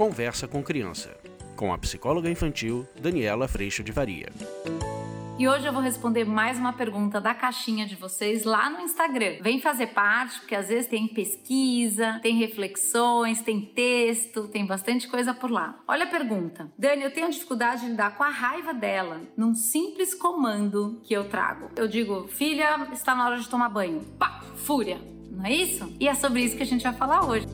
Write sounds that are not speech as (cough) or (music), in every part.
Conversa com Criança, com a psicóloga infantil Daniela Freixo de Varia. E hoje eu vou responder mais uma pergunta da caixinha de vocês lá no Instagram. Vem fazer parte, porque às vezes tem pesquisa, tem reflexões, tem texto, tem bastante coisa por lá. Olha a pergunta. Dani, eu tenho dificuldade de lidar com a raiva dela num simples comando que eu trago. Eu digo, filha, está na hora de tomar banho. Pá, fúria. Não é isso? E é sobre isso que a gente vai falar hoje.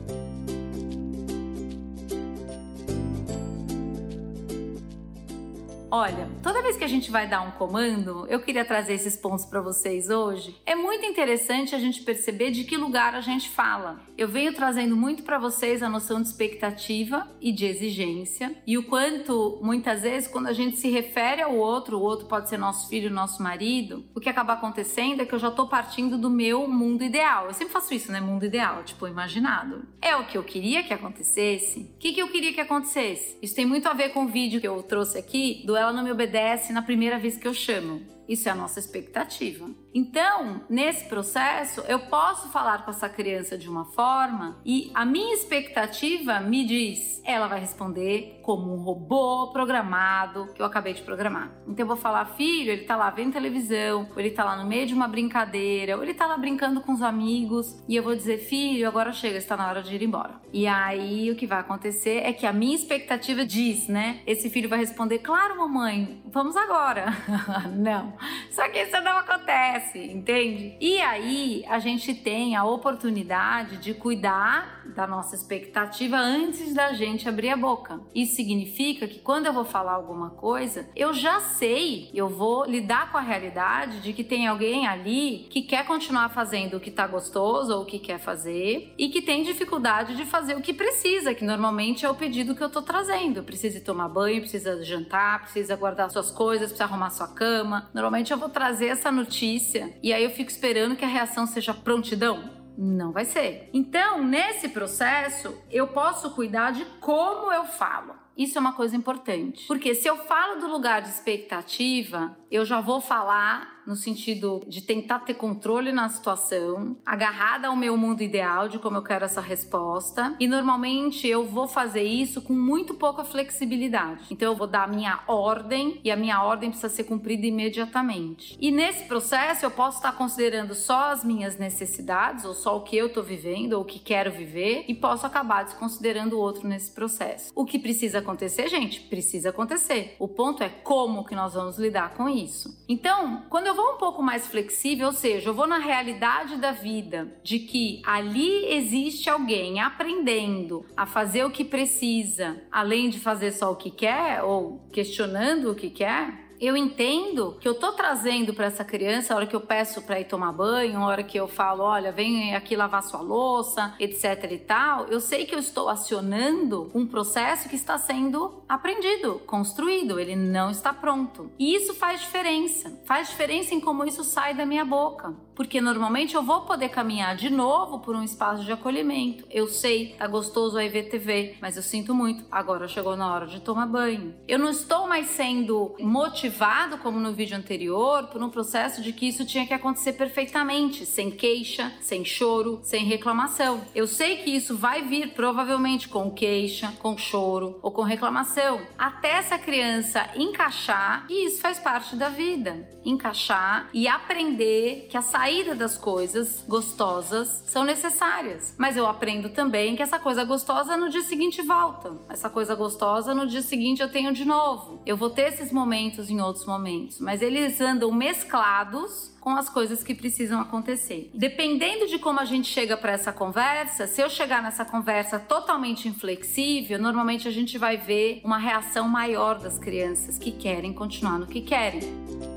Olha, toda vez que a gente vai dar um comando, eu queria trazer esses pontos para vocês hoje. É muito interessante a gente perceber de que lugar a gente fala. Eu venho trazendo muito para vocês a noção de expectativa e de exigência e o quanto muitas vezes quando a gente se refere ao outro, o outro pode ser nosso filho, nosso marido, o que acaba acontecendo é que eu já tô partindo do meu mundo ideal. Eu sempre faço isso, né? Mundo ideal, tipo imaginado. É o que eu queria que acontecesse. O que, que eu queria que acontecesse? Isso tem muito a ver com o vídeo que eu trouxe aqui do ela não me obedece na primeira vez que eu chamo. Isso é a nossa expectativa. Então, nesse processo, eu posso falar com essa criança de uma forma e a minha expectativa me diz, ela vai responder como um robô programado que eu acabei de programar. Então eu vou falar, filho, ele tá lá vendo televisão, ou ele tá lá no meio de uma brincadeira, ou ele tá lá brincando com os amigos, e eu vou dizer, filho, agora chega, está na hora de ir embora. E aí o que vai acontecer é que a minha expectativa diz, né? Esse filho vai responder, claro, mamãe, vamos agora. (laughs) Não. Só que isso não acontece, entende? E aí a gente tem a oportunidade de cuidar da nossa expectativa antes da gente abrir a boca. Isso significa que quando eu vou falar alguma coisa, eu já sei, eu vou lidar com a realidade de que tem alguém ali que quer continuar fazendo o que tá gostoso ou o que quer fazer e que tem dificuldade de fazer o que precisa, que normalmente é o pedido que eu tô trazendo. Precisa tomar banho, precisa jantar, precisa guardar suas coisas, precisa arrumar sua cama. Normalmente eu vou trazer essa notícia e aí eu fico esperando que a reação seja prontidão. Não vai ser. Então, nesse processo, eu posso cuidar de como eu falo. Isso é uma coisa importante. Porque se eu falo do lugar de expectativa, eu já vou falar no sentido de tentar ter controle na situação, agarrada ao meu mundo ideal de como eu quero essa resposta. E normalmente eu vou fazer isso com muito pouca flexibilidade. Então eu vou dar a minha ordem e a minha ordem precisa ser cumprida imediatamente. E nesse processo eu posso estar considerando só as minhas necessidades ou só o que eu estou vivendo ou o que quero viver e posso acabar desconsiderando o outro nesse processo. O que precisa acontecer, gente, precisa acontecer. O ponto é como que nós vamos lidar com isso. Então, quando eu vou um pouco mais flexível, ou seja, eu vou na realidade da vida, de que ali existe alguém aprendendo a fazer o que precisa, além de fazer só o que quer ou questionando o que quer, eu entendo que eu tô trazendo para essa criança, a hora que eu peço para ir tomar banho, a hora que eu falo, olha, vem aqui lavar sua louça, etc e tal, eu sei que eu estou acionando um processo que está sendo aprendido, construído, ele não está pronto. E isso faz diferença. Faz diferença em como isso sai da minha boca, porque normalmente eu vou poder caminhar de novo por um espaço de acolhimento. Eu sei, tá gostoso aí ver TV, mas eu sinto muito, agora chegou na hora de tomar banho. Eu não estou mais sendo motivada motivado, como no vídeo anterior, por um processo de que isso tinha que acontecer perfeitamente, sem queixa, sem choro, sem reclamação. Eu sei que isso vai vir provavelmente com queixa, com choro ou com reclamação, até essa criança encaixar e isso faz parte da vida. Encaixar e aprender que a saída das coisas gostosas são necessárias. Mas eu aprendo também que essa coisa gostosa no dia seguinte volta. Essa coisa gostosa no dia seguinte eu tenho de novo. Eu vou ter esses momentos em em outros momentos, mas eles andam mesclados com as coisas que precisam acontecer. Dependendo de como a gente chega para essa conversa, se eu chegar nessa conversa totalmente inflexível, normalmente a gente vai ver uma reação maior das crianças que querem continuar no que querem.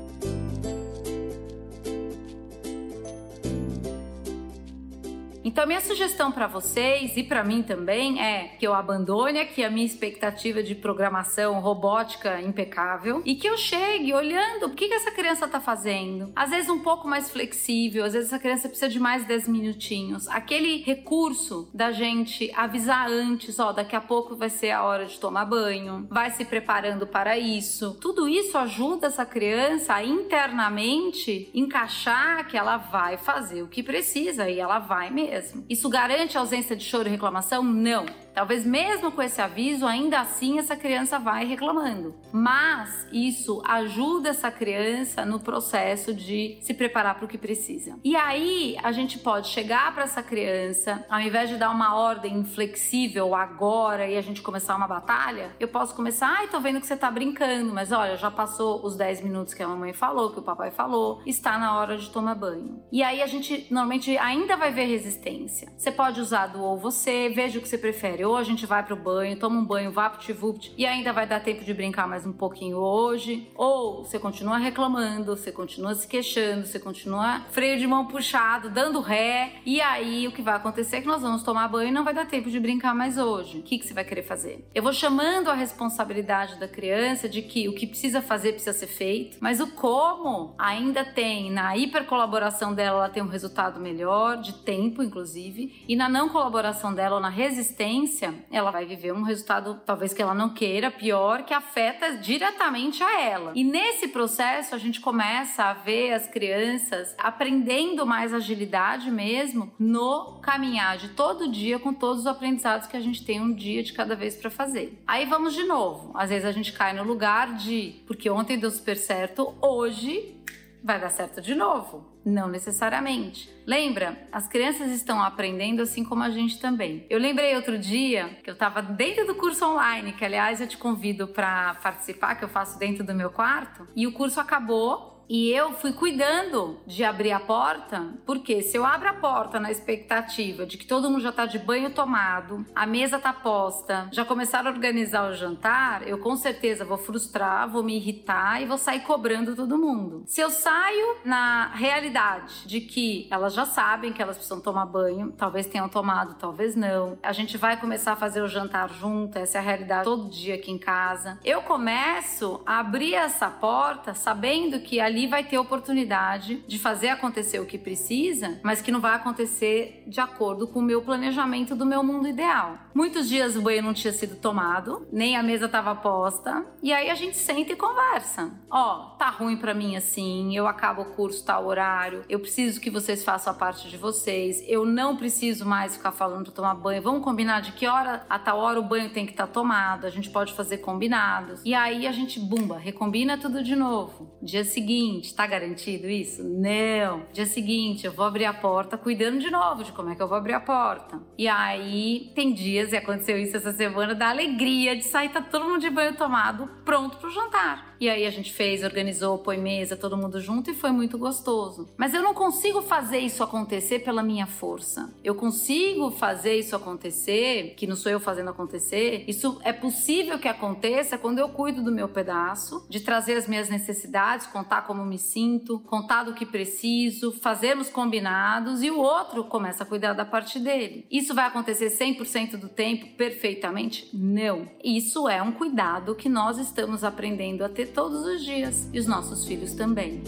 Então, minha sugestão para vocês e para mim também é que eu abandone aqui a minha expectativa de programação robótica impecável e que eu chegue olhando o que, que essa criança está fazendo. Às vezes, um pouco mais flexível, às vezes, essa criança precisa de mais 10 minutinhos. Aquele recurso da gente avisar antes: ó, daqui a pouco vai ser a hora de tomar banho, vai se preparando para isso. Tudo isso ajuda essa criança a internamente encaixar que ela vai fazer o que precisa e ela vai mesmo mesmo. Isso garante ausência de choro e reclamação? Não. Talvez mesmo com esse aviso, ainda assim essa criança vai reclamando. Mas isso ajuda essa criança no processo de se preparar para o que precisa. E aí a gente pode chegar para essa criança, ao invés de dar uma ordem inflexível agora e a gente começar uma batalha, eu posso começar, ai, tô vendo que você tá brincando, mas olha, já passou os 10 minutos que a mamãe falou, que o papai falou, está na hora de tomar banho. E aí a gente normalmente ainda vai ver resistência. Você pode usar do ou você, veja o que você prefere. Ou a gente vai pro banho, toma um banho, vapt-vupt e ainda vai dar tempo de brincar mais um pouquinho hoje. Ou você continua reclamando, você continua se queixando, você continua freio de mão puxado, dando ré. E aí o que vai acontecer é que nós vamos tomar banho e não vai dar tempo de brincar mais hoje. O que, que você vai querer fazer? Eu vou chamando a responsabilidade da criança de que o que precisa fazer precisa ser feito, mas o como ainda tem na hipercolaboração dela, ela tem um resultado melhor, de tempo inclusive, e na não colaboração dela ou na resistência, ela vai viver um resultado talvez que ela não queira, pior, que afeta diretamente a ela. E nesse processo a gente começa a ver as crianças aprendendo mais agilidade mesmo no caminhar de todo dia com todos os aprendizados que a gente tem um dia de cada vez para fazer. Aí vamos de novo. Às vezes a gente cai no lugar de porque ontem deu super certo, hoje vai dar certo de novo. Não necessariamente. Lembra? As crianças estão aprendendo assim como a gente também. Eu lembrei outro dia que eu estava dentro do curso online, que aliás eu te convido para participar, que eu faço dentro do meu quarto, e o curso acabou e eu fui cuidando de abrir a porta, porque se eu abro a porta na expectativa de que todo mundo já está de banho tomado, a mesa está posta, já começaram a organizar o jantar, eu com certeza vou frustrar, vou me irritar e vou sair cobrando todo mundo. Se eu saio na realidade de que elas já sabem que elas precisam tomar banho, talvez tenham tomado, talvez não, a gente vai começar a fazer o jantar junto, essa é a realidade todo dia aqui em casa. Eu começo a abrir essa porta sabendo que ali ali vai ter oportunidade de fazer acontecer o que precisa, mas que não vai acontecer de acordo com o meu planejamento do meu mundo ideal. Muitos dias o banho não tinha sido tomado, nem a mesa estava posta, e aí a gente senta e conversa. Ó, oh, tá ruim para mim assim, eu acabo o curso tal horário, eu preciso que vocês façam a parte de vocês, eu não preciso mais ficar falando para tomar banho. Vamos combinar de que hora a tal hora o banho tem que estar tá tomado, a gente pode fazer combinados. E aí a gente bumba, recombina tudo de novo. Dia seguinte seguinte, tá garantido isso? Não. Dia seguinte, eu vou abrir a porta cuidando de novo de como é que eu vou abrir a porta. E aí, tem dias, e aconteceu isso essa semana, da alegria de sair, tá todo mundo de banho tomado, pronto pro jantar. E aí a gente fez, organizou, põe mesa, todo mundo junto e foi muito gostoso. Mas eu não consigo fazer isso acontecer pela minha força. Eu consigo fazer isso acontecer, que não sou eu fazendo acontecer. Isso é possível que aconteça quando eu cuido do meu pedaço, de trazer as minhas necessidades, contar como me sinto, contar do que preciso, fazermos combinados e o outro começa a cuidar da parte dele. Isso vai acontecer 100% do tempo perfeitamente? Não. Isso é um cuidado que nós estamos aprendendo a ter todos os dias e os nossos filhos também.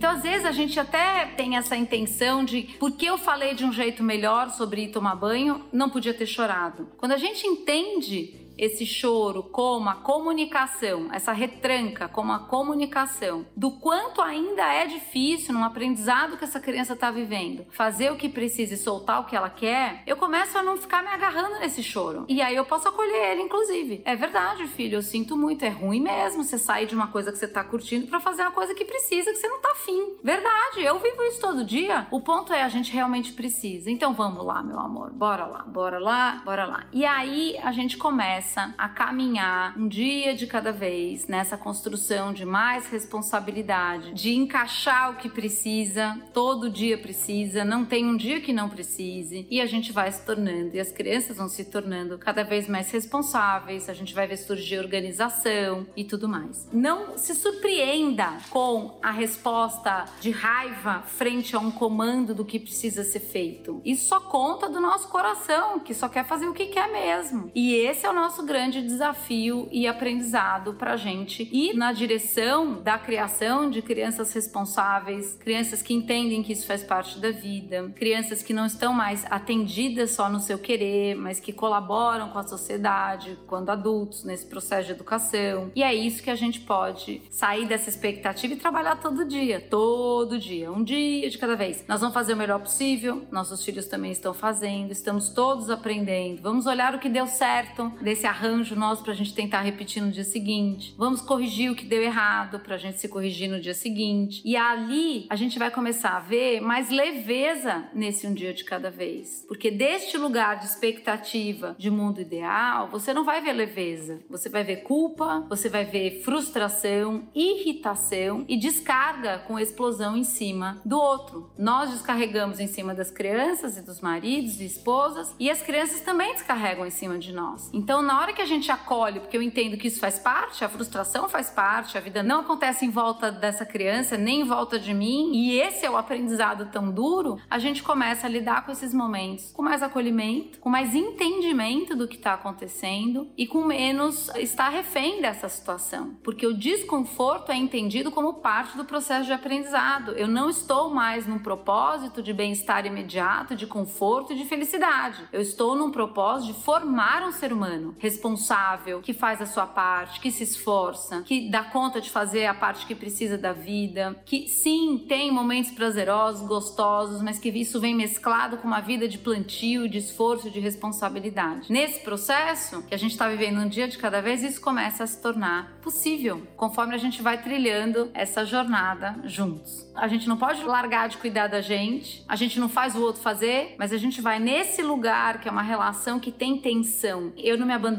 Então, às vezes, a gente até tem essa intenção de porque eu falei de um jeito melhor sobre tomar banho, não podia ter chorado. Quando a gente entende esse choro como a comunicação, essa retranca como a comunicação, do quanto ainda é difícil num aprendizado que essa criança está vivendo, fazer o que precisa e soltar o que ela quer, eu começo a não ficar me agarrando nesse choro. E aí eu posso acolher ele, inclusive. É verdade, filho, eu sinto muito, é ruim mesmo você sair de uma coisa que você está curtindo para fazer uma coisa que precisa, que você não tá afim. Verdade, eu vivo isso todo dia. O ponto é a gente realmente precisa. Então vamos lá, meu amor, bora lá, bora lá, bora lá. E aí a gente começa começa a caminhar um dia de cada vez nessa construção de mais responsabilidade, de encaixar o que precisa, todo dia precisa, não tem um dia que não precise, e a gente vai se tornando, e as crianças vão se tornando cada vez mais responsáveis, a gente vai ver surgir organização e tudo mais. Não se surpreenda com a resposta de raiva frente a um comando do que precisa ser feito. Isso só conta do nosso coração, que só quer fazer o que quer mesmo. E esse é o nosso nosso grande desafio e aprendizado para a gente ir na direção da criação de crianças responsáveis, crianças que entendem que isso faz parte da vida, crianças que não estão mais atendidas só no seu querer, mas que colaboram com a sociedade quando adultos nesse processo de educação. E é isso que a gente pode sair dessa expectativa e trabalhar todo dia, todo dia, um dia de cada vez. Nós vamos fazer o melhor possível, nossos filhos também estão fazendo, estamos todos aprendendo. Vamos olhar o que deu certo desse arranjo nosso para a gente tentar repetir no dia seguinte. Vamos corrigir o que deu errado para a gente se corrigir no dia seguinte. E ali a gente vai começar a ver mais leveza nesse um dia de cada vez. Porque deste lugar de expectativa de mundo ideal, você não vai ver leveza. Você vai ver culpa, você vai ver frustração, irritação e descarga com explosão em cima do outro. Nós descarregamos em cima das crianças e dos maridos e esposas e as crianças também descarregam em cima de nós. Então, na hora que a gente acolhe, porque eu entendo que isso faz parte, a frustração faz parte, a vida não acontece em volta dessa criança, nem em volta de mim, e esse é o aprendizado tão duro, a gente começa a lidar com esses momentos com mais acolhimento, com mais entendimento do que está acontecendo e com menos estar refém dessa situação. Porque o desconforto é entendido como parte do processo de aprendizado. Eu não estou mais num propósito de bem-estar imediato, de conforto e de felicidade. Eu estou num propósito de formar um ser humano responsável, que faz a sua parte, que se esforça, que dá conta de fazer a parte que precisa da vida, que sim, tem momentos prazerosos, gostosos, mas que isso vem mesclado com uma vida de plantio, de esforço, de responsabilidade. Nesse processo que a gente está vivendo um dia de cada vez, isso começa a se tornar possível, conforme a gente vai trilhando essa jornada juntos. A gente não pode largar de cuidar da gente, a gente não faz o outro fazer, mas a gente vai nesse lugar que é uma relação que tem tensão. Eu não me abandono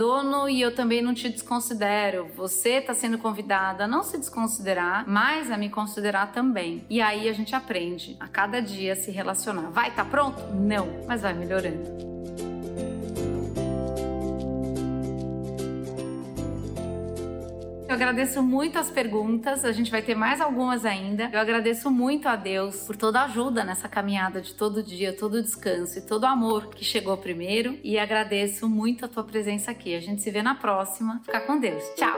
e eu também não te desconsidero. Você está sendo convidada a não se desconsiderar, mas a me considerar também. E aí a gente aprende a cada dia se relacionar. Vai, tá pronto? Não, mas vai melhorando. Eu agradeço muito as perguntas, a gente vai ter mais algumas ainda. Eu agradeço muito a Deus por toda a ajuda nessa caminhada de todo dia, todo descanso e todo amor que chegou primeiro. E agradeço muito a tua presença aqui. A gente se vê na próxima. Fica com Deus. Tchau!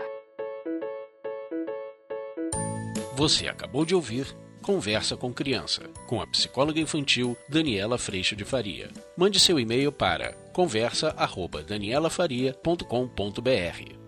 Você acabou de ouvir Conversa com Criança, com a psicóloga infantil Daniela Freixo de Faria. Mande seu e-mail para conversa@danielafaria.com.br.